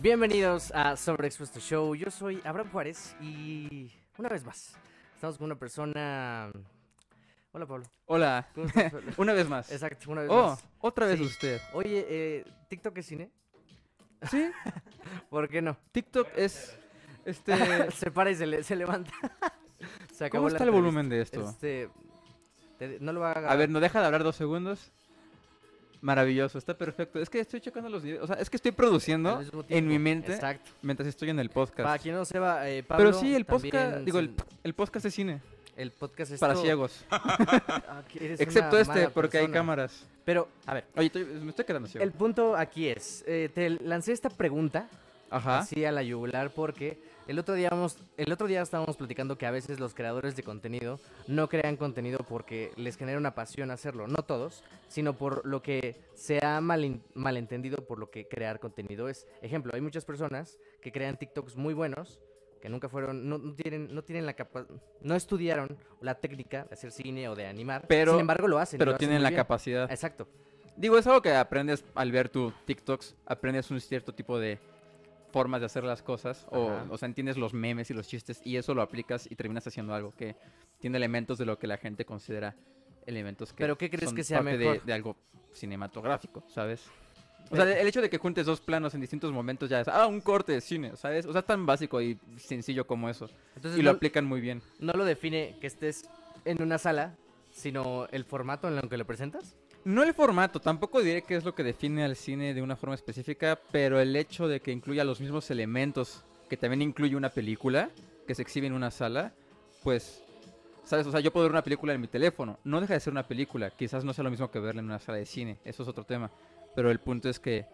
Bienvenidos a Sobreexpuesto Show. Yo soy Abraham Juárez y una vez más estamos con una persona. Hola Pablo. Hola, ¿Cómo estás, Pablo? una vez más. Exacto, una vez Oh, más. otra vez Sí. usted. Oye, eh, ¿TikTok es cine? Sí, ¿Por qué no? TikTok es. Este. se para y se, le- se levanta. se acabó ¿Cómo está el volumen de esto? Este, te- no lo va a A ver, ¿no deja de hablar dos segundos? Maravilloso, está perfecto. Es que estoy checando los niveles. O sea, es que estoy produciendo en mi mente Exacto. mientras estoy en el podcast. Para quien no sepa, eh, Pablo. Pero sí, el podcast. Digo, el, el podcast es cine. el podcast es Para todo. ciegos. Ah, que eres Excepto una este, mala porque hay persona. cámaras. Pero, a ver, Oye, estoy- me estoy quedando ciego. el punto aquí es, eh, te lancé esta pregunta Ajá. así a la yugular porque el otro día vamos, el otro día estábamos platicando que a veces los creadores de contenido no crean contenido porque les genera una pasión hacerlo, no todos, sino por lo que se ha malin- malentendido por lo que crear contenido es. Ejemplo, hay muchas personas que crean TikToks muy buenos que nunca fueron, no, no tienen, no tienen la capa no estudiaron la técnica de hacer cine o de animar, Pero- sin embargo lo hacen. Pero lo tienen la bien. capacidad. Exacto. Digo, es algo que aprendes al ver tu TikToks, aprendes un cierto tipo de formas de hacer las cosas, o, o sea, entiendes los memes y los chistes y eso lo aplicas y terminas haciendo algo que tiene elementos de lo que la gente considera elementos que ¿Pero qué crees son que sea parte de- mejor? De, algo cinematográfico, ¿sabes? O sea, el hecho de que juntes dos planos en distintos momentos ya es, ah, un corte de cine, ¿sabes? O sea, es tan básico y sencillo como eso. Entonces y lo no- aplican muy bien. no lo define que estés en una sala, sino el formato en el que lo presentas. No el formato, tampoco diré que es lo que define al cine de una forma específica, pero el hecho de que incluya los mismos elementos que también incluye una película que se exhibe en una sala, pues, ¿sabes? O sea, yo puedo ver una película en mi teléfono, no deja de ser una película, quizás no sea lo mismo que verla en una sala de cine, eso es otro tema, pero el punto es que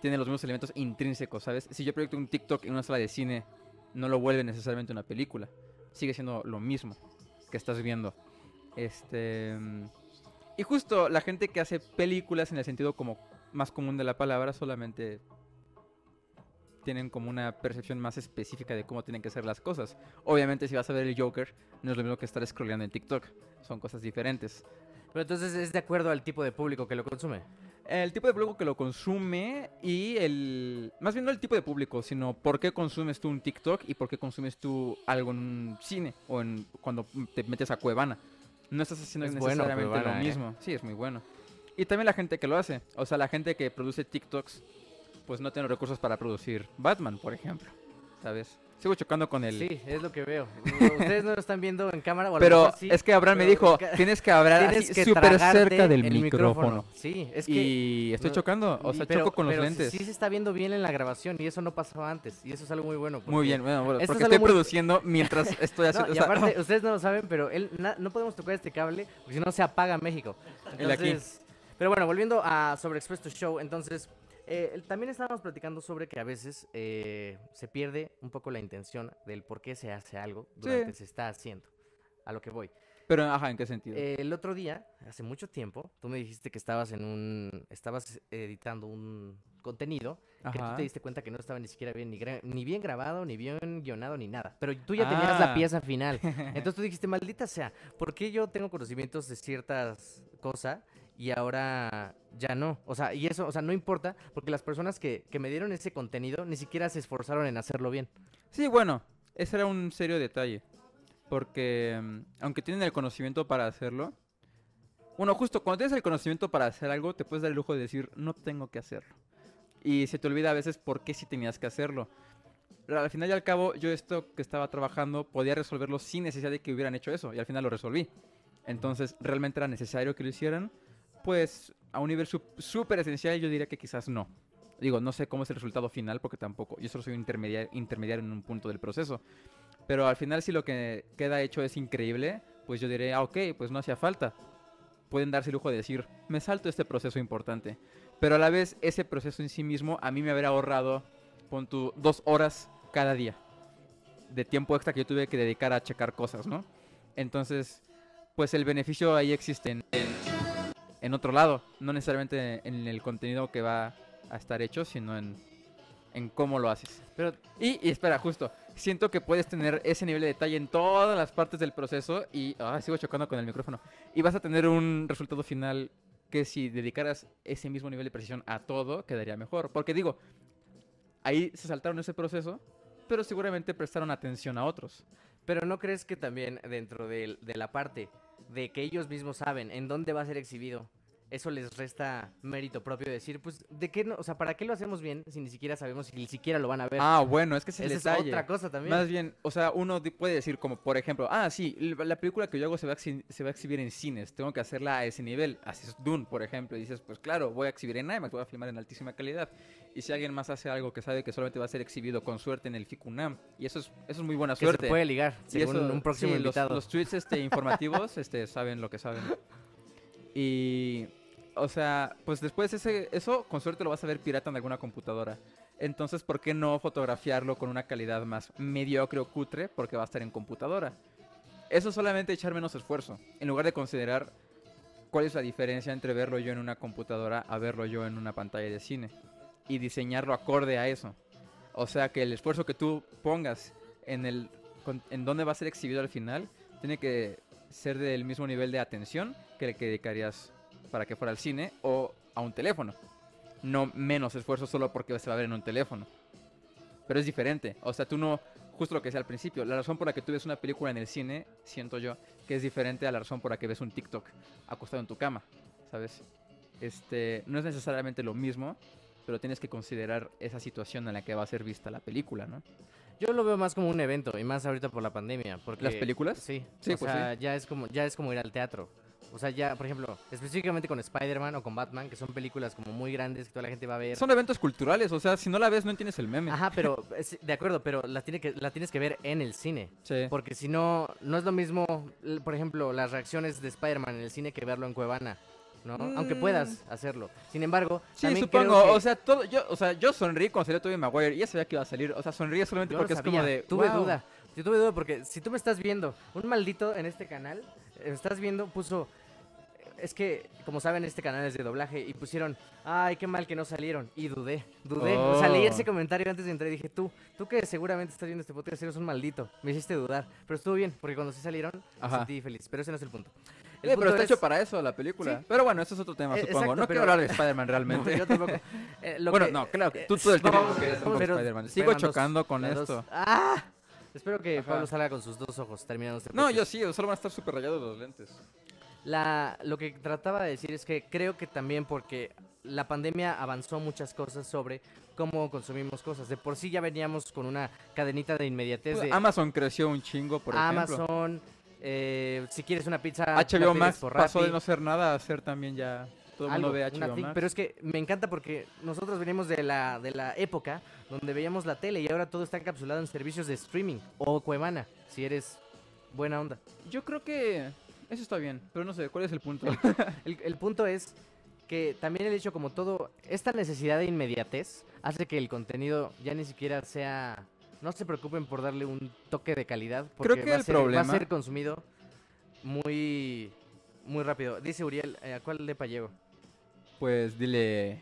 tiene los mismos elementos intrínsecos, ¿sabes? Si yo proyecto un TikTok en una sala de cine, no lo vuelve necesariamente una película, sigue siendo lo mismo que estás viendo. Este... y justo la gente que hace películas en el sentido como más común de la palabra solamente tienen como una percepción más específica de cómo tienen que ser las cosas. Obviamente si vas a ver el Joker no es lo mismo que estar scrolleando en TikTok, son cosas diferentes. Pero entonces es de acuerdo al tipo de público que lo consume. El tipo de público que lo consume y el... Más bien no el tipo de público, sino por qué consumes tú un TikTok y por qué consumes tú algo en un cine o en cuando te metes a Cuevana. No estás haciendo Es necesariamente lo ¿eh? mismo. Sí, es muy bueno. Y también la gente que lo hace. O sea, la gente que produce TikToks, pues no tiene recursos para producir Batman, por ejemplo. ¿Sabes? Sigo chocando con el... Sí, es lo que veo. Ustedes no lo están viendo en cámara o a lo Pero mejor sí, es que Abraham me pero dijo, tienes que hablar súper cerca del el micrófono. Sí, es que Y estoy no, chocando, o sea, pero- choco con los pero sí- lentes. Sí, se está viendo bien en la grabación y eso no pasaba antes y eso es algo muy bueno. Muy bien, bueno, bueno, porque es estoy muy- produciendo mientras estoy No, haciendo... y o sea, aparte, ustedes no lo saben, pero él na- no podemos tocar este cable porque si no se apaga México. El de aquí. Entonces, pero bueno, volviendo a sobre Expresto Show, entonces eh, también estábamos platicando sobre que a veces eh, se pierde un poco la intención del por qué se hace algo durante Sí. se está haciendo. A lo que voy. Pero, ajá, ¿en qué sentido? Eh, el otro día, hace mucho tiempo, tú me dijiste que estabas en un, estabas editando un contenido que tú Ajá. te diste cuenta que no estaba ni siquiera bien ni, ni bien grabado, ni bien guionado, ni nada. Pero tú ya tenías la Ah. pieza final. Entonces tú dijiste, maldita sea, ¿por qué yo tengo conocimientos de ciertas cosas y ahora ya no? O sea, y eso, o sea, no importa, porque las personas que, que me dieron ese contenido ni siquiera se esforzaron en hacerlo bien. Sí, bueno, ese era un serio detalle. Porque mm, aunque tienen el conocimiento para hacerlo, bueno, justo cuando tienes el conocimiento para hacer algo, te puedes dar el lujo de decir, no tengo que hacerlo. Y se te olvida a veces por qué sí tenías que hacerlo. Pero al final y al cabo, yo esto que estaba trabajando podía resolverlo sin necesidad de que hubieran hecho eso. Y al final lo resolví. Entonces, ¿realmente era necesario que lo hicieran? Pues a un nivel súper esencial yo diría que quizás no. Digo, no sé cómo es el resultado final porque tampoco, yo solo soy un intermediario, intermediario en un punto del proceso. Pero al final si lo que queda hecho es increíble, pues yo diré, ah, ok, pues no hacía falta. Pueden darse el lujo de decir, me salto este proceso importante. Pero a la vez, ese proceso en sí mismo a mí me habría ahorrado, pon tú, dos horas cada día de tiempo extra que yo tuve que dedicar a checar cosas, ¿no? Entonces, pues el beneficio ahí existe en otro lado, no necesariamente en el contenido que va a estar hecho, sino en, en cómo lo haces. Pero Y, y espera, justo, siento que puedes tener ese nivel de detalle en todas las partes del proceso y ah, sigo chocando con el micrófono. Y vas a tener un resultado final que si dedicaras ese mismo nivel de precisión a todo, quedaría mejor. Porque digo, Ahí se saltaron ese proceso, pero seguramente prestaron atención a otros. Pero ¿no crees que también dentro de, la parte de que ellos mismos saben en dónde va a ser exhibido, eso les resta mérito propio de decir, pues, ¿de qué no? O sea, ¿para qué lo hacemos bien si ni siquiera sabemos si ni siquiera lo van a ver? Ah, bueno, es que ese es Esa el es detalle. otra cosa también. Más bien, o sea, uno puede decir como, por ejemplo, ah, sí, la película que yo hago se va, a se va a exhibir en cines, tengo que hacerla a ese nivel. Así es Dune, por ejemplo, y dices, pues claro, voy a exhibir en IMAX, voy a filmar en altísima calidad. Y si alguien más hace algo que sabe que solamente va a ser exhibido con suerte en el FICUNAM, y eso es, eso es muy buena que suerte. se puede ligar, Y según eso- un próximo sí, los- invitado. Los, tweets este, informativos este, saben lo que saben. Y, o sea, pues después ese, eso con suerte lo vas a ver pirata en alguna computadora. Entonces, ¿por qué no fotografiarlo con una calidad más mediocre o cutre? Porque va a estar en computadora. Eso es solamente echar menos esfuerzo. En lugar de considerar cuál es la diferencia entre verlo yo en una computadora a verlo yo en una pantalla de cine. Y diseñarlo acorde a eso. O sea que el esfuerzo que tú pongas en el en dónde va a ser exhibido al final tiene que ser del mismo nivel de atención que el que dedicarías para que fuera al cine o a un teléfono. No menos esfuerzo solo porque se va a ver en un teléfono. Pero es diferente. O sea, tú no, justo lo que decía al principio, la razón por la que tú ves una película en el cine, siento yo, que es diferente a la razón por la que ves un TikTok acostado en tu cama, ¿sabes? Este, no es necesariamente lo mismo, pero tienes que considerar esa situación en la que va a ser vista la película, ¿no? Yo lo veo más como un evento, y más ahorita por la pandemia. Porque, ¿Las películas? Sí, Sí, o pues sea, ya es como ya es como ir al teatro. O sea, ya, por ejemplo, específicamente con Spider-Man o con Batman, que son películas como muy grandes que toda la gente va a ver. Son eventos culturales, o sea, si no la ves no entiendes el meme. Ajá, pero es- de acuerdo, pero la, tiene que, la tienes que ver en el cine. Sí. Porque si no, no es lo mismo, l- por ejemplo, las reacciones de Spider-Man en el cine que verlo en Cuevana, ¿no? Aunque Mm. puedas hacerlo. Sin embargo, Sí, también supongo. que- O sea, todo, yo, o sea, yo sonreí cuando salió Tobey Maguire y ya sabía que iba a salir. O sea, sonríe solamente Yo lo porque es sabía, como de. Tuve "Wow". duda. Yo tuve duda porque si tú me estás viendo, un maldito en este canal, eh, estás viendo, puso. Es que, como saben, este canal es de doblaje y pusieron, ay, qué mal que no salieron. Y dudé, dudé. O sea, leí Oh. ese comentario antes de entrar y dije, tú, tú que seguramente estás viendo este podcast, eres un maldito. Me hiciste dudar. Pero estuvo bien, porque cuando sí salieron, me sentí feliz. Pero ese no es el punto. El Eh, pero está es- hecho para eso la película. Sí. Pero bueno, eso es otro tema, Eh, supongo. exacto, no pero- quiero hablar de Spider-Man No, realmente. yo tampoco. Eh, lo bueno, que- no, claro, que eh, tú todo el tiempo Spider-Man. Sigo chocando con dos. esto. ¡Ah! Espero que Ajá. Pablo salga con sus dos ojos terminando este No, yo sí, solo van a estar súper rayados los lentes. La, lo que trataba de decir es que creo que también porque la pandemia avanzó muchas cosas sobre cómo consumimos cosas. De por sí ya veníamos con una cadenita de inmediatez de Amazon creció un chingo, por ejemplo. Amazon. eh, si quieres una pizza, HBO Max por pasó de no ser nada a ser también ya. Todo el mundo ve HBO. Max. Pero es que me encanta porque nosotros venimos de la, de la época donde veíamos la tele y ahora todo está encapsulado en servicios de streaming o Cuevana, si eres buena onda. Yo creo que eso está bien, pero no sé, ¿cuál es el punto? El, el punto es que también el hecho como todo, esta necesidad de inmediatez hace que el contenido ya ni siquiera sea... No se preocupen por darle un toque de calidad. Porque Creo que va a el ser- Va a problema- ser consumido muy, muy rápido. Dice Uriel, eh, ¿a cuál de llego? pues dile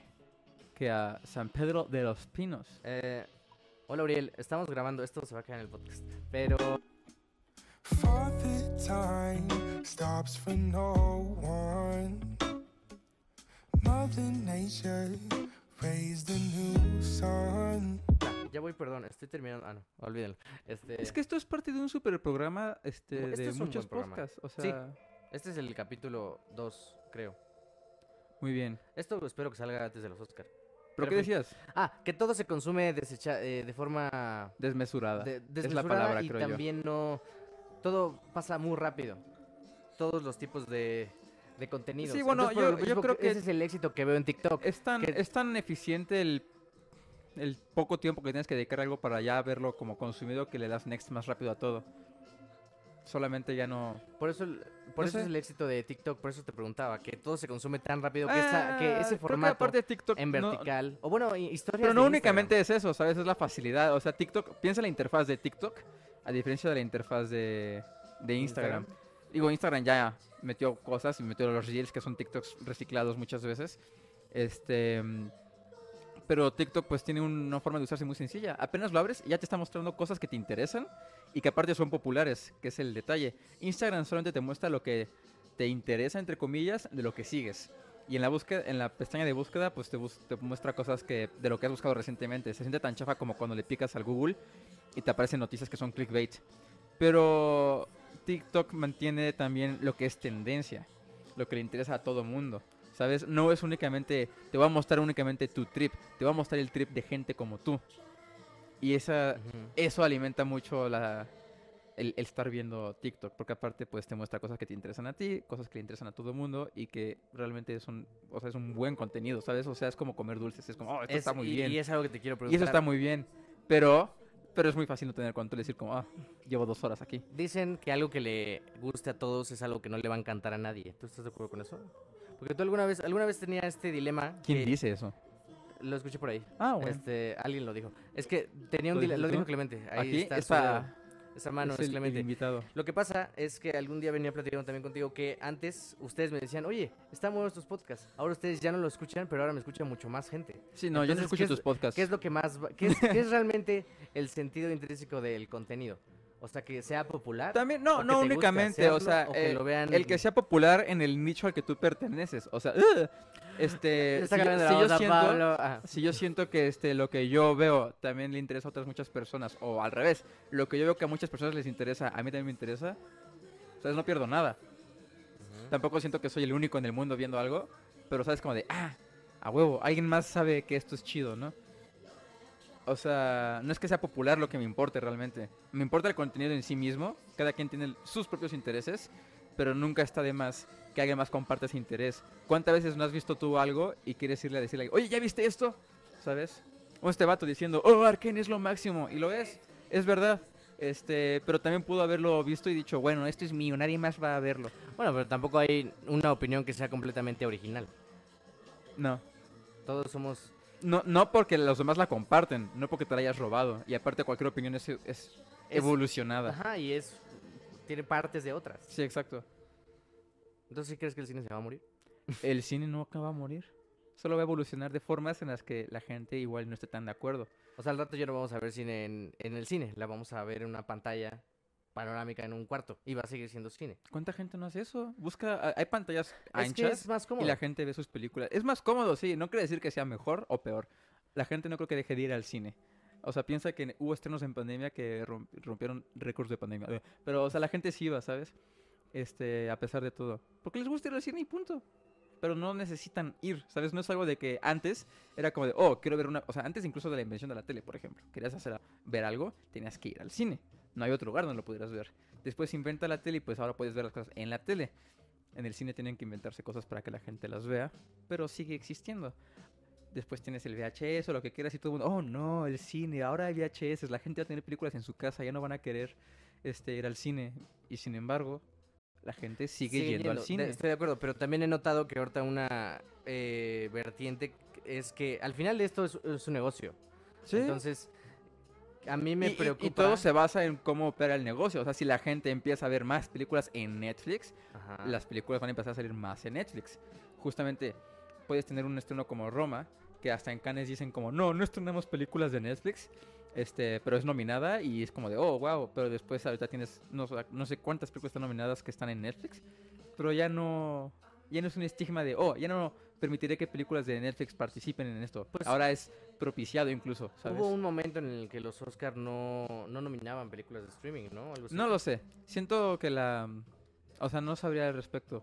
que a San Pedro de los Pinos. Eh, hola Uriel, estamos grabando, esto se va a quedar en el podcast. Pero For the time stops for no one. Mother Nature raised a new sun. ya voy, perdón, estoy terminando. Ah, no, olvídenlo. Este, Es que esto es parte de un super programa este, Este de es muchos podcasts. O Sí. Este es el capítulo 2, creo. muy bien. Esto espero que salga antes de los Oscar. ¿Pero qué decías? Ah, que todo se consume desecha- eh, de forma Desmesurada. de- es la palabra, y creo yo. también no... Todo pasa muy rápido. Todos los tipos de, de contenidos. Sí, bueno, Entonces, yo- creo que- Ese es el éxito que veo en TikTok. Es tan, que- es tan eficiente el, el poco tiempo que tienes que dedicar a algo para ya verlo como consumido que le das next más rápido a todo. Solamente ya no... Por eso, por No eso sé. es el éxito de TikTok. Por eso te preguntaba. Que todo se consume tan rápido que, esa- que Ah, ese que formato aparte de TikTok en no- vertical... o bueno, hi- historias Pero no de únicamente Instagram. es eso, ¿sabes? Es la facilidad. O sea, TikTok, piensa en la interfaz de TikTok a diferencia de la interfaz de, de Instagram. Instagram. Digo, Instagram ya metió cosas y metió los reels que son TikToks reciclados muchas veces. Este. Pero TikTok pues tiene una forma de usarse muy sencilla. Apenas lo abres y ya te está mostrando cosas que te interesan y que aparte son populares, que es el detalle. Instagram solamente te muestra lo que te interesa, entre comillas, de lo que sigues. Y en la búsqueda, en la pestaña de búsqueda, pues te, bus- te muestra cosas que de lo que has buscado recientemente. Se siente tan chafa como cuando le picas al Google y te aparecen noticias que son clickbait. Pero TikTok mantiene también lo que es tendencia, lo que le interesa a todo mundo. ¿Sabes? No es únicamente, te va a mostrar únicamente tu trip, te va a mostrar el trip de gente como tú. Y esa, eso alimenta mucho la, el, el estar viendo TikTok, porque aparte pues te muestra cosas que te interesan a ti, cosas que le interesan a todo el mundo y que realmente es un, o sea, es un buen contenido, ¿sabes? O sea, es como comer dulces, es como, oh, esto Es- está muy y, bien. Y es algo que te quiero Y preguntar. eso está muy bien, pero, pero es muy fácil no tener control y decir como, ah, llevo dos horas aquí. Dicen que algo que le guste a todos es algo que no le va a encantar a nadie. ¿Tú estás de acuerdo con eso? Porque tú alguna vez, alguna vez tenía este dilema. ¿Quién que dice eso? Lo escuché por ahí. Ah, bueno. Este, alguien lo dijo. Es que tenía un ¿Lo dilema, lo dijo? Clemente. Ahí aquí está, esa mano es es, el- el Clemente. invitado. Lo que pasa es que algún día venía platicando también contigo que antes ustedes me decían, oye, están buenos tus podcasts. Ahora ustedes ya no lo escuchan, pero ahora me escucha mucho más gente. Sí, no, yo no Entonces, escucho ¿qué es- tus podcasts. ¿Qué es lo que más, va- qué es, qué es realmente el sentido intrínseco del contenido? O sea, que sea popular. También, no, no únicamente, o sea, o que eh, lo vean- el que sea popular en el nicho al que tú perteneces. O sea, ugh, este, Está si, si la yo siento, ah. si yo siento que este, lo que yo veo también le interesa a otras muchas personas, o al revés, lo que yo veo que a muchas personas les interesa, a mí también me interesa, ¿sabes? No pierdo nada. Tampoco siento que soy el único en el mundo viendo algo, pero sabes como de, ah, a huevo, alguien más sabe que esto es chido, ¿no? O sea, no es que sea popular lo que me importe realmente. Me importa el contenido en sí mismo. Cada quien tiene sus propios intereses, pero nunca está de más que alguien más comparte ese interés. ¿Cuántas veces no has visto tú algo y quieres irle a decirle, oye, ¿ya viste esto? ¿Sabes? O este vato diciendo, oh, Arkane es lo máximo. Y lo es, es verdad. Este, pero también pudo haberlo visto y dicho, bueno, esto es mío, nadie más va a verlo. Bueno, pero tampoco hay una opinión que sea completamente original. No. Todos somos... No, no porque los demás la comparten, no porque te la hayas robado. Y aparte cualquier opinión es, es evolucionada. Ajá, y es... Tiene partes de otras. Sí, exacto. Entonces, ¿sí crees que el cine se va a morir? El cine no acaba a morir. Solo va a evolucionar de formas en las que la gente igual no esté tan de acuerdo. O sea, al rato ya no vamos a ver cine en, en el cine. La vamos a ver en una pantalla panorámica en un cuarto. Y va a seguir siendo cine. ¿Cuánta gente no hace eso? Busca, hay pantallas Es que anchas es más y la gente ve sus películas. Es más cómodo, sí. No quiere decir que sea mejor o peor. La gente no creo que deje de ir al cine. O sea, piensa que hubo estrenos en pandemia que rom- rompieron récords de pandemia. Eh, Pero, o sea, la gente sí iba, ¿sabes? Este, a pesar de todo. Porque les gusta ir al cine y punto. Pero no necesitan ir, ¿sabes? No es algo de que antes era como de, oh, quiero ver una... O sea, antes incluso de la invención de la tele, por ejemplo. Querías hacer, ver algo, tenías que ir al cine. No hay otro lugar donde lo pudieras ver. Después se inventa la tele y pues ahora puedes ver las cosas en la tele. En el cine tienen que inventarse cosas para que la gente las vea, pero sigue existiendo. Después tienes el VHS o lo que quieras y todo el mundo, oh no, el cine, ahora hay VHS, la gente va a tener películas en su casa, ya no van a querer este, ir al cine. Y sin embargo, la gente sigue Sigue yendo, al de- cine. estoy de acuerdo, pero también he notado que ahorita una eh, vertiente es que al final de esto es, es un negocio. Sí. Entonces, a mí me y, y- y preocupa... todo se basa en cómo opera el negocio. O sea, si la gente empieza a ver más películas en Netflix, Ajá. las películas van a empezar a salir más en Netflix. Justamente puedes tener un estreno como Roma, que hasta en Cannes dicen como, no, no estrenamos películas de Netflix, este, pero es nominada y es como de, oh, wow, pero después ahorita tienes, no, no sé cuántas películas están nominadas que están en Netflix, pero ya no, ya no es un estigma de, oh, ya no permitiré que películas de Netflix participen en esto. Pues- Ahora es propiciado incluso, ¿sabes? Hubo un momento en el que los Oscar no, no nominaban películas de streaming, ¿no? Algo. No lo sé. Siento que la... O sea, no sabría al respecto.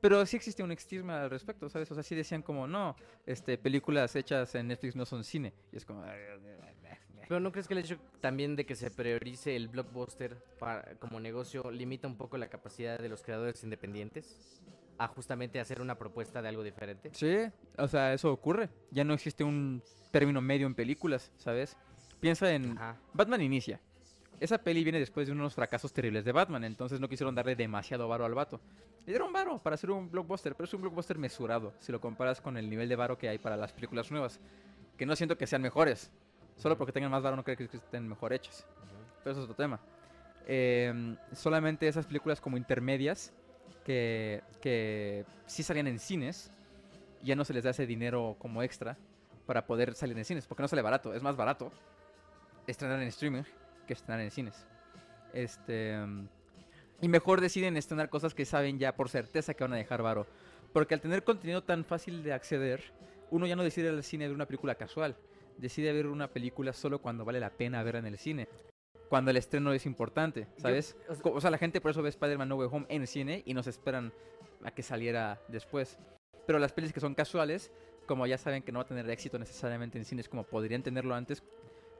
Pero sí existía un estigma al respecto, ¿sabes? O sea, sí decían como, no, este, películas hechas en Netflix no son cine. Y es como... Pero ¿no crees que el hecho también de que se priorice el blockbuster para, como negocio limita un poco la capacidad de los creadores independientes a justamente hacer una propuesta de algo diferente? Sí, o sea, eso ocurre. Ya no existe un término medio en películas, ¿sabes? Piensa en... Ajá. Batman inicia. Esa peli viene después de unos fracasos terribles de Batman, entonces no quisieron darle demasiado varo al vato. Le dieron varo para hacer un blockbuster, pero es un blockbuster mesurado si lo comparas con el nivel de varo que hay para las películas nuevas. Que no siento que sean mejores. Solo porque tengan más varo no creo que estén mejor hechas. Pero eso es otro tema. Em, solamente esas películas como intermedias que, que sí salían en cines, ya no se les da ese dinero como extra para poder salir en cines, porque no sale barato, es más barato estrenar en streaming que estrenar en cines. Este. Y mejor deciden estrenar cosas que saben ya por certeza que van a dejar varo. Porque al tener contenido tan fácil de acceder, uno ya no decide ir al cine a ver una película casual. Decide ver una película solo cuando vale la pena verla en el cine. Cuando el estreno es importante, ¿sabes? o sea- o sea, la gente por eso ve Spider-Man No Way Home en el cine y nos esperan a que saliera después. Pero las pelis que son casuales, como ya saben que no va a tener éxito necesariamente en cines como podrían tenerlo antes,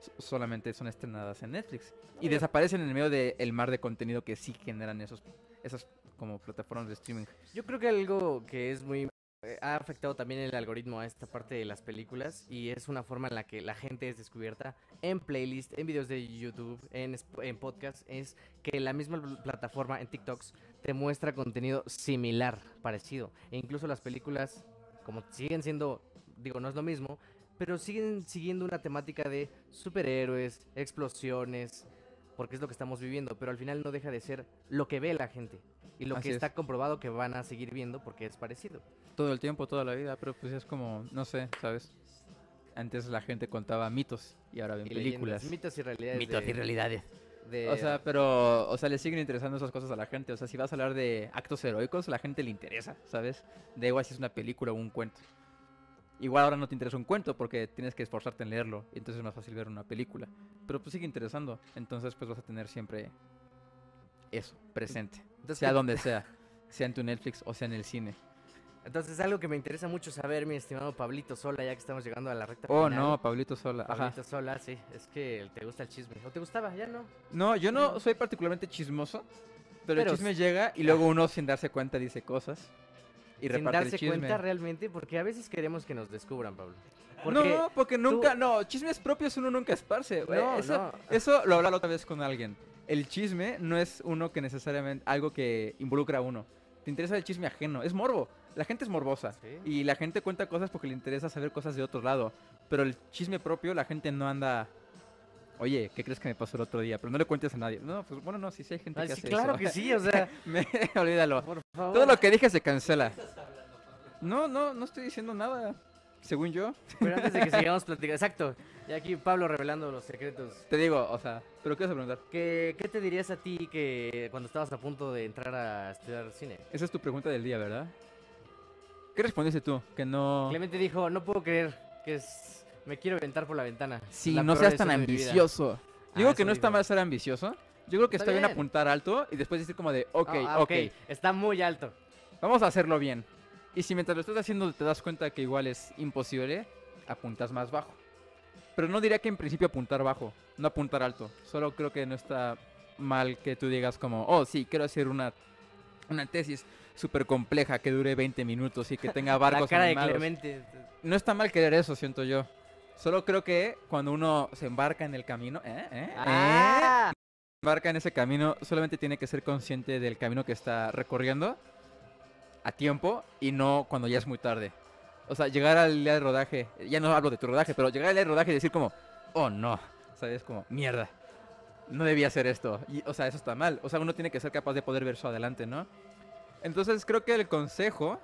so- solamente son estrenadas en Netflix. Y desaparecen en el medio del mar de contenido que sí generan esos, esas como plataformas de streaming. Yo creo que algo que es muy... eh, ha afectado también el algoritmo a esta parte de las películas y es una forma en la que la gente es descubierta en playlist, en videos de YouTube, en, en podcast, es que la misma pl- plataforma en TikToks te muestra contenido similar, parecido. E incluso las películas, como siguen siendo, digo, no es lo mismo, pero siguen siguiendo una temática de superhéroes, explosiones, porque es lo que estamos viviendo, pero al final no deja de ser lo que ve la gente y lo Así que es. está comprobado que van a seguir viendo porque es parecido. Todo el tiempo, toda la vida, pero pues es como, no sé, ¿sabes? Antes la gente contaba mitos y ahora ven Y leyendas, películas. mitos y realidades. Mitos y de- realidades. de- O sea, pero, o sea, le siguen interesando esas cosas a la gente. O sea, si vas a hablar de actos heroicos, a la gente le interesa, ¿sabes? Da igual si es una película o un cuento. Igual ahora no te interesa un cuento porque tienes que esforzarte en leerlo. Y entonces es más fácil ver una película. Pero pues sigue interesando. Entonces pues vas a tener siempre eso, presente. entonces, Sea ¿qué- donde sea. Sea en tu Netflix o sea en el cine. Entonces algo que me interesa mucho saber, mi estimado Pablito Sola, ya que estamos llegando a la recta Oh, final. no, Pablito Sola. Ajá. Pablito Sola, sí, es que te gusta el chisme. ¿O te gustaba? Ya no. No, yo no soy particularmente chismoso. Pero, Pero el chisme llega y luego uno sin darse cuenta dice cosas. Y Sin reparte darse el chisme. cuenta realmente, porque a veces queremos que nos descubran, Pablo. Porque no, porque nunca, no, chismes propios uno nunca esparce. No, eso, no. eso lo hablaba la otra vez con alguien. El chisme no es uno que necesariamente, algo que involucra a uno. Te interesa el chisme ajeno, es morbo. La gente es morbosa. Sí. Y la gente cuenta cosas porque le interesa saber cosas de otro lado. Pero el chisme propio, la gente no anda... Oye, ¿qué crees que me pasó el otro día? Pero no le cuentes a nadie. No, pues bueno, no, sí, sí hay gente Ah, que sí, hace claro eso. que sí, o sea, Me- olvídalo. por favor. Todo lo que dije se cancela. No, no, no estoy diciendo nada. Según yo. Pero antes de que sigamos platicando, exacto. Y aquí Pablo revelando los secretos. Te digo, o sea, ¿pero qué vas a preguntar? ¿Qué, ¿Qué te dirías a ti que cuando estabas a punto de entrar a estudiar cine? Esa es tu pregunta del día, ¿verdad? ¿Qué respondiste tú? Que no... Clemente dijo, no puedo creer que es... me quiero aventar por la ventana. Sí, La no seas tan decisión de mi vida". ambicioso. Ah, Digo que eso no está mal ser ambicioso. Yo creo que Está está, bien. bien. apuntar alto y después decir como de, ok, Ah, ah, ok, Está muy alto. vamos a hacerlo bien. Y si mientras lo estás haciendo te das cuenta que igual es imposible, apuntas más bajo. Pero no diría que en principio apuntar bajo, no apuntar alto. Solo creo que no está mal que tú digas como, oh, sí, quiero hacer una, una tesis súper compleja que dure 20 minutos y que tenga barcos la cara animados. de Clemente. No está mal querer eso, siento yo. Solo creo que cuando uno se embarca en el camino, ¿eh? ¿eh? ¿eh? Ah, embarca en ese camino, solamente tiene que ser consciente del camino que está recorriendo a tiempo y no cuando ya es muy tarde. O sea, llegar al día de rodaje, ya no hablo de tu rodaje, pero llegar al día de rodaje y decir como, oh no, ¿sabes? Como, mierda, no debía hacer esto. Y, o sea, eso está mal. O sea, uno tiene que ser capaz de poder ver eso adelante, ¿no? Entonces creo que el consejo...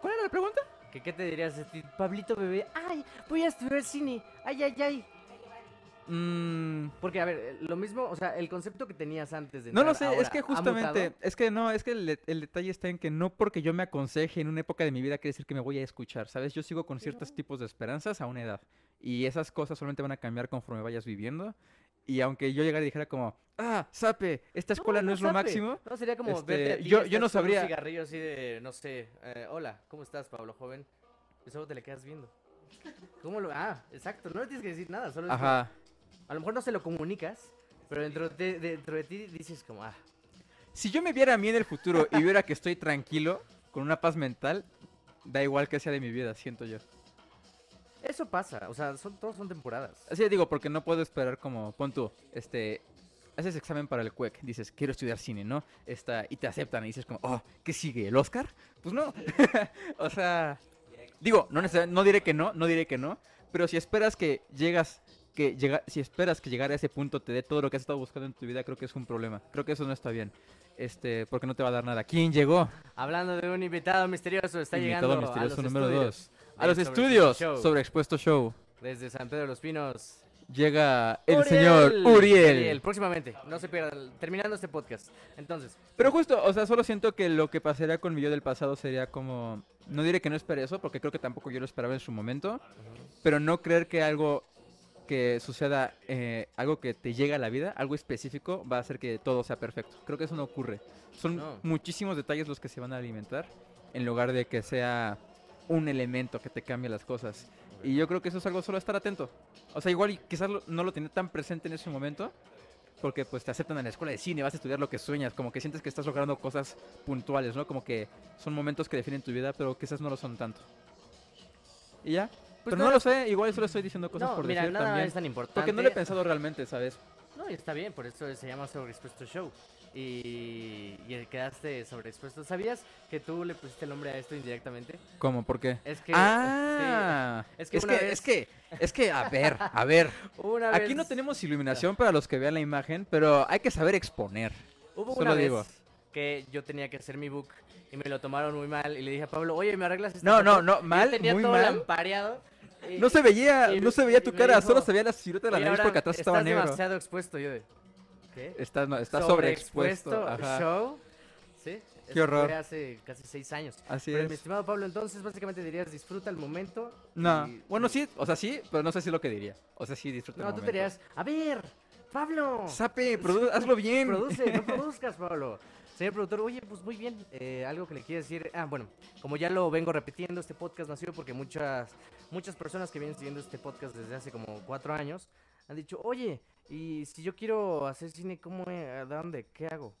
¿Cuál era la pregunta? ¿qué, ¿Qué te dirías a ti? Pablito bebé, ay, voy a estudiar cine. Ay, ay, ay. Mm, Porque, a ver, lo mismo, o sea, el concepto que tenías antes de No lo entrar sé, es ahora, que ¿ha justamente, es que no, es que el, de- el detalle está en que no porque yo me aconseje en una época de mi vida quiere decir que me voy a escuchar, ¿sabes? Yo sigo con ciertos tipos de esperanzas a una edad y esas cosas solamente van a cambiar conforme vayas viviendo y aunque yo llegara y dijera como, ah, sape, esta escuela no, es lo máximo, No, sería como Este, verte a ti, yo- yo no un sabría- cigarrillo así de, no sé, eh, hola, ¿cómo estás, Pablo, joven? Y solo te le quedas viendo. ¿Cómo lo...? Ah, exacto, no le tienes que decir nada, solo es como- ajá, A lo mejor no se lo comunicas, pero dentro de, dentro de ti dices como, ah, si yo me viera a mí en el futuro y viera que estoy tranquilo, con una paz mental, da igual que sea de mi vida, siento yo. Eso pasa, o sea, son, todos son temporadas. Así digo, porque no puedo esperar como, pon tú, este, haces examen para el CUEC, dices, quiero estudiar cine, ¿no? Esta, y te aceptan y dices como, oh, ¿qué sigue? ¿El Oscar? Pues no. o sea, digo, no, no diré que no, no diré que no, pero si esperas que llegas, que llega, si esperas que llegar a ese punto te dé todo lo que has estado buscando en tu vida, creo que es un problema. Creo que eso no está bien. Este, porque no te va a dar nada. ¿Quién llegó? Hablando de un invitado misterioso, está Invitado llegando misterioso a los número estudios dos. de A los estudios Show. sobre Expuesto Show. Desde San Pedro de los Pinos. Llega el Uriel. señor Uriel. Próximamente, no se pierdan, terminando este podcast. Entonces, Pero justo, o sea, solo siento que lo que pasaría con mi yo del pasado sería como No diré que no espere eso, porque creo que tampoco yo lo esperaba en su momento. Pero no creer que algo que suceda, eh, algo que te llega a la vida, algo específico, va a hacer que todo sea perfecto. Creo que eso no ocurre. Son No. muchísimos detalles los que se van a alimentar, en lugar de que sea un elemento que te cambie las cosas. Y yo creo que eso es algo solo estar atento. O sea, igual y quizás no lo tenía tan presente en ese momento, porque pues te aceptan en la escuela de cine, vas a estudiar lo que sueñas, como que sientes que estás logrando cosas puntuales, ¿no? Como que son momentos que definen tu vida, pero quizás no lo son tanto. Y ya. Pues pero nada- no lo sé, igual solo estoy diciendo cosas no, por mira, decir nada también. es tan importante. Porque no lo he pensado realmente, ¿sabes? No, y está bien, por eso se llama Sobreexpuesto Show. Y, y quedaste sobreexpuesto. ¿Sabías que tú le pusiste el nombre a esto indirectamente? ¿Cómo? ¿Por qué? Es que. ah, sí, es que es una que, vez- es que, es que, a ver, a ver. una Aquí no tenemos iluminación para los que vean la imagen, pero hay que saber exponer. Hubo solo una vez digo. que yo tenía que hacer mi book y me lo tomaron muy mal. Y le dije a Pablo, oye, ¿me arreglas esta No, foto?" no, no, mal, tenía muy todo mal. lampareado. y- No se veía, y- no se veía tu cara, dijo, solo se veía la silueta de la "Oye, nariz porque atrás estaba estás negro. demasiado expuesto. Yo de. ¿Qué? Estás sobreexpuesto. Ajá. show. Sí. Qué horror. Fue hace casi seis años. Así Pero mi es. estimado Pablo, entonces básicamente dirías disfruta el momento. No, y- bueno, sí, o sea, sí, pero no sé si es lo que diría. O sea, sí, disfruta el No, tú momento. dirías, a ver, Pablo. Sape, hazlo bien. Produce, no produzcas, Pablo. Señor productor, oye, pues muy bien. eh, algo que le quiero decir. Ah, bueno, como ya lo vengo repitiendo, este podcast nació porque muchas, muchas personas que vienen siguiendo este podcast desde hace como cuatro años han dicho, oye, y si yo quiero hacer cine, ¿cómo, eh, dónde? ¿Qué hago?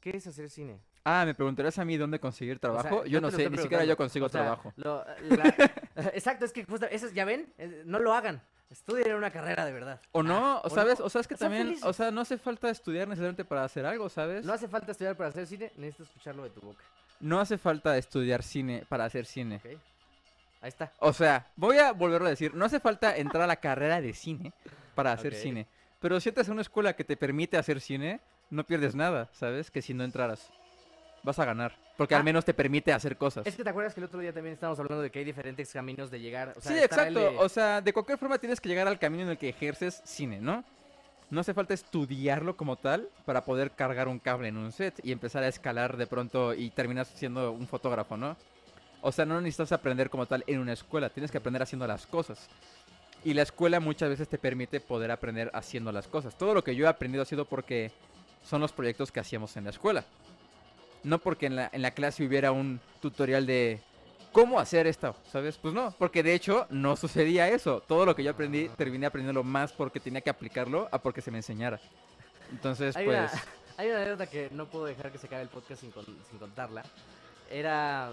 ¿Qué es hacer cine? Ah, ¿me preguntarías a mí dónde conseguir O sea, trabajo? yo no sé, ni siquiera yo consigo O sea, trabajo. lo- la- exacto, es que justo, eso, ya ven, Eh, no lo hagan. Estudien una carrera de verdad. O no, Ah, o sabes, no. o sabes que Sean también, o felices. sea, no hace falta estudiar necesariamente para hacer algo, ¿sabes? No hace falta estudiar para hacer cine, necesito escucharlo de tu boca. No hace falta estudiar cine para hacer cine. ¿Ok? Ahí está. O sea, voy a volverlo a decir, no hace falta entrar a la carrera de cine para hacer cine. Pero si entras a una escuela que te permite hacer cine, no pierdes nada, ¿sabes? Que si no entraras, vas a ganar. Porque Ah. al menos te permite hacer cosas. Es que te acuerdas que el otro día también estábamos hablando de que hay diferentes caminos de llegar. O sea, sí, exacto. de- O sea, de cualquier forma tienes que llegar al camino en el que ejerces cine, ¿no? No hace falta estudiarlo como tal para poder cargar un cable en un set y empezar a escalar de pronto y terminas siendo un fotógrafo, ¿no? O sea, no necesitas aprender como tal en una escuela, tienes que aprender haciendo las cosas. Y la escuela muchas veces te permite poder aprender haciendo las cosas. Todo lo que yo he aprendido ha sido porque son los proyectos que hacíamos en la escuela. No porque en la, en la clase hubiera un tutorial de cómo hacer esto, ¿sabes? Pues no, porque de hecho no sucedía eso. Todo lo que yo aprendí terminé aprendiéndolo más porque tenía que aplicarlo a porque se me enseñara. Entonces, hay, pues... una, hay una anécdota que no puedo dejar que se acabe el podcast sin, con- sin contarla. Era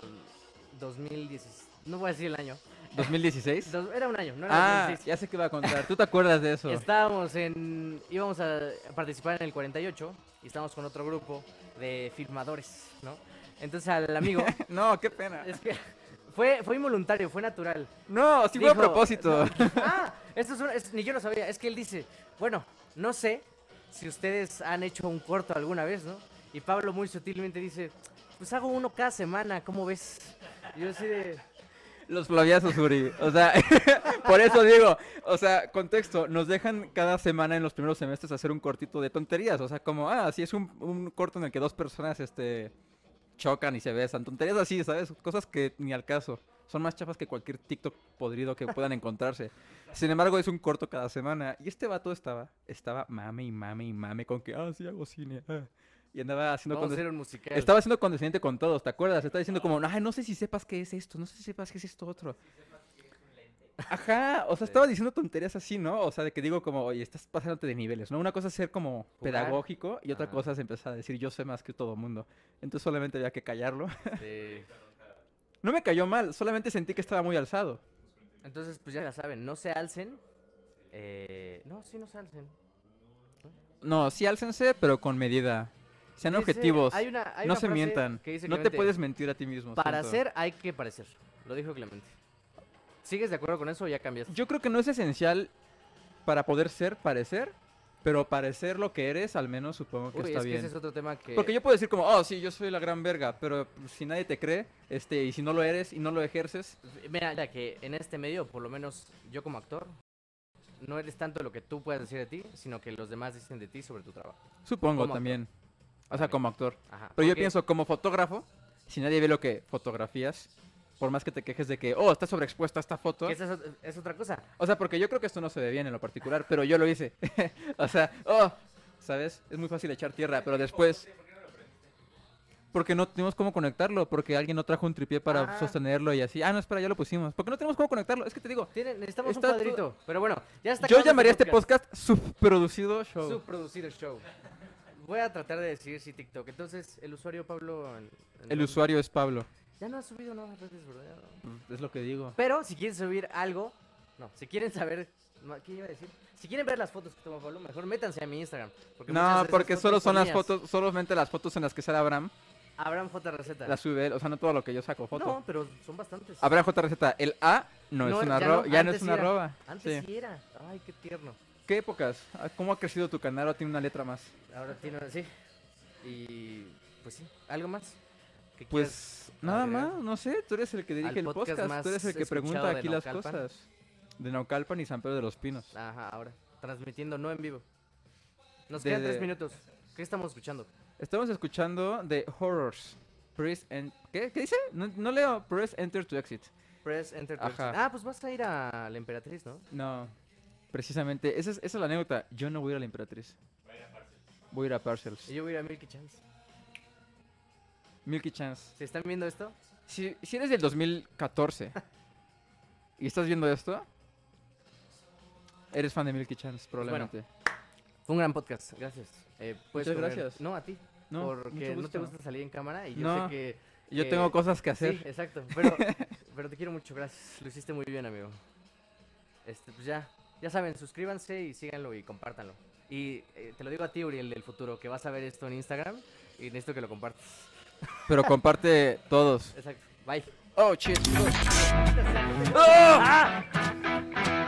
2016. No voy a decir el año. ¿2016? Dos- era un año, no era Ah, 2016. ya sé qué va a contar. ¿Tú te acuerdas de eso? Estábamos en. íbamos a participar en el 48 y estábamos con otro grupo de filmadores, ¿no? Entonces al amigo. No, qué pena. es que fue, fue involuntario, fue natural. No, sí fue a propósito. Ah, esto es, es- ni yo lo sabía. Es que él dice, bueno, no sé si ustedes han hecho un corto alguna vez, ¿no? Y Pablo muy sutilmente dice, pues hago uno cada semana, ¿cómo ves? Y yo así de, Los flaviazos, Uri. O sea, por eso digo, o sea, contexto, nos dejan cada semana en los primeros semestres hacer un cortito de tonterías. O sea, como, ah, si es un, un corto en el que dos personas, este, chocan y se besan. Tonterías así, ¿sabes? Cosas que ni al caso. Son más chafas que cualquier TikTok podrido que puedan encontrarse. Sin embargo, es un corto cada semana. Y este vato estaba, estaba mame y mame y mame con que, ah, sí hago cine. ah". Y andaba haciendo vamos a condes- hacer un musical. estaba siendo condescendiente con todos, ¿te acuerdas? Estaba diciendo como, ay, no sé si sepas qué es esto, no sé si sepas qué es esto otro. Ajá, o sea, estaba diciendo tonterías así, ¿no? O sea, de que digo como, oye, estás pasándote de niveles, ¿no? Una cosa es ser como Jugar. pedagógico y otra Ajá. cosa es empezar a decir, yo sé más que todo mundo. Entonces solamente había que callarlo. Sí. No me cayó mal, solamente sentí que estaba muy alzado. Entonces, pues ya la saben, no se alcen. Eh, no, sí, no se alcen. No, sí álcense, pero con medida. Sean Dice- objetivos, hay una- hay no una se mientan. que dice No te puedes mentir a ti mismo. Para siento. hacer hay que parecer. Lo dijo Clemente. ¿Sigues de acuerdo con eso o ya cambias? Yo creo que no es esencial para poder ser, parecer, pero parecer lo que eres, al menos supongo que Uy, está es que bien. ese es otro tema que... Porque yo puedo decir como, oh, sí, yo soy la gran verga, pero si nadie te cree, este, y si no lo eres y no lo ejerces, Mira, ya que en este medio, por lo menos yo como actor, no eres tanto lo que tú puedas decir de ti, sino que los demás dicen de ti sobre tu trabajo. supongo también. O sea, como actor. Ajá. Pero yo pienso como fotógrafo, si nadie ve lo que fotografías, Por más que te quejes de que, oh, está sobreexpuesta esta foto. Que esa es, es otra cosa. O sea, porque yo creo que esto no se ve bien en lo particular, pero yo lo hice. o sea, oh, ¿sabes? Es muy fácil echar tierra, pero después... Porque no tenemos cómo conectarlo, porque alguien no trajo un tripié para Ah. sostenerlo y así. Ah, no, espera, ya lo pusimos. Porque no tenemos cómo conectarlo. Es que te digo, Tiene- necesitamos Está un todo- cuadrito. Pero bueno, ya está. yo acabando llamaría este podcast subproducido show. Subproducido show. Voy a tratar de decir si TikTok. Entonces, el usuario Pablo. en- en- El usuario es Pablo. Ya no ha subido nada a redes, ¿verdad? Pues, Es lo que digo. Pero si quieren subir algo, no, si quieren saber, ¿qué iba a decir? Si quieren ver las fotos que toma Pablo, mejor métanse a mi Instagram. porque No, porque solo son las mías. fotos, solamente las fotos en las que sale Abraham, Abraham J. Receta. las sube él, o sea, no todo lo que yo saco foto. No, pero son bastantes. Abraham J. Receta, el A no, es una ya arroba, ya no antes es sí una era. arroba. Antes Sí. sí era. Ay, qué tierno. ¿Qué épocas? Ah, ¿Cómo ha crecido tu canal? Ahora tiene una letra más. Ahora tiene, sí. Y pues sí, ¿algo más? Pues nada agregar? más, no sé, tú eres el que dirige Al el podcast podcast, tú eres el que pregunta de aquí las cosas. De Naucalpan y San Pedro de los Pinos. Ajá, ahora. Transmitiendo, no en vivo. Nos quedan Desde- tres minutos. ¿Qué estamos escuchando? Estamos escuchando de Horrors. Press en... ¿Qué? ¿Qué dice? No, no leo. Press Enter to Exit. Press Enter. to Ajá. exit. Ah, pues vas a ir a la Emperatriz, ¿no? No, precisamente, esa es, esa es la anécdota. Yo no voy a ir a la Emperatriz. Voy a ir a Parcels. Y yo voy a ir a Milky Chance. Milky Chance. Si están viendo esto, Si, si eres del 2014 y estás viendo esto, eres fan de Milky Chance, probablemente. fue un gran podcast. Gracias. Eh, puedes Muchas gracias. No, a ti. No, porque no te gusta salir en cámara y yo No, sé que... Yo tengo cosas que hacer. Sí, exacto. Pero, pero te quiero mucho, gracias. Lo hiciste muy bien, amigo. Este, pues ya, ya saben, suscríbanse y síganlo y compártanlo. Y eh, te lo digo a ti, Uriel, del futuro, que vas a ver esto en Instagram y necesito que lo compartas. Pero comparte todos. Exacto. Bye. Oh, shit. ¡Ah!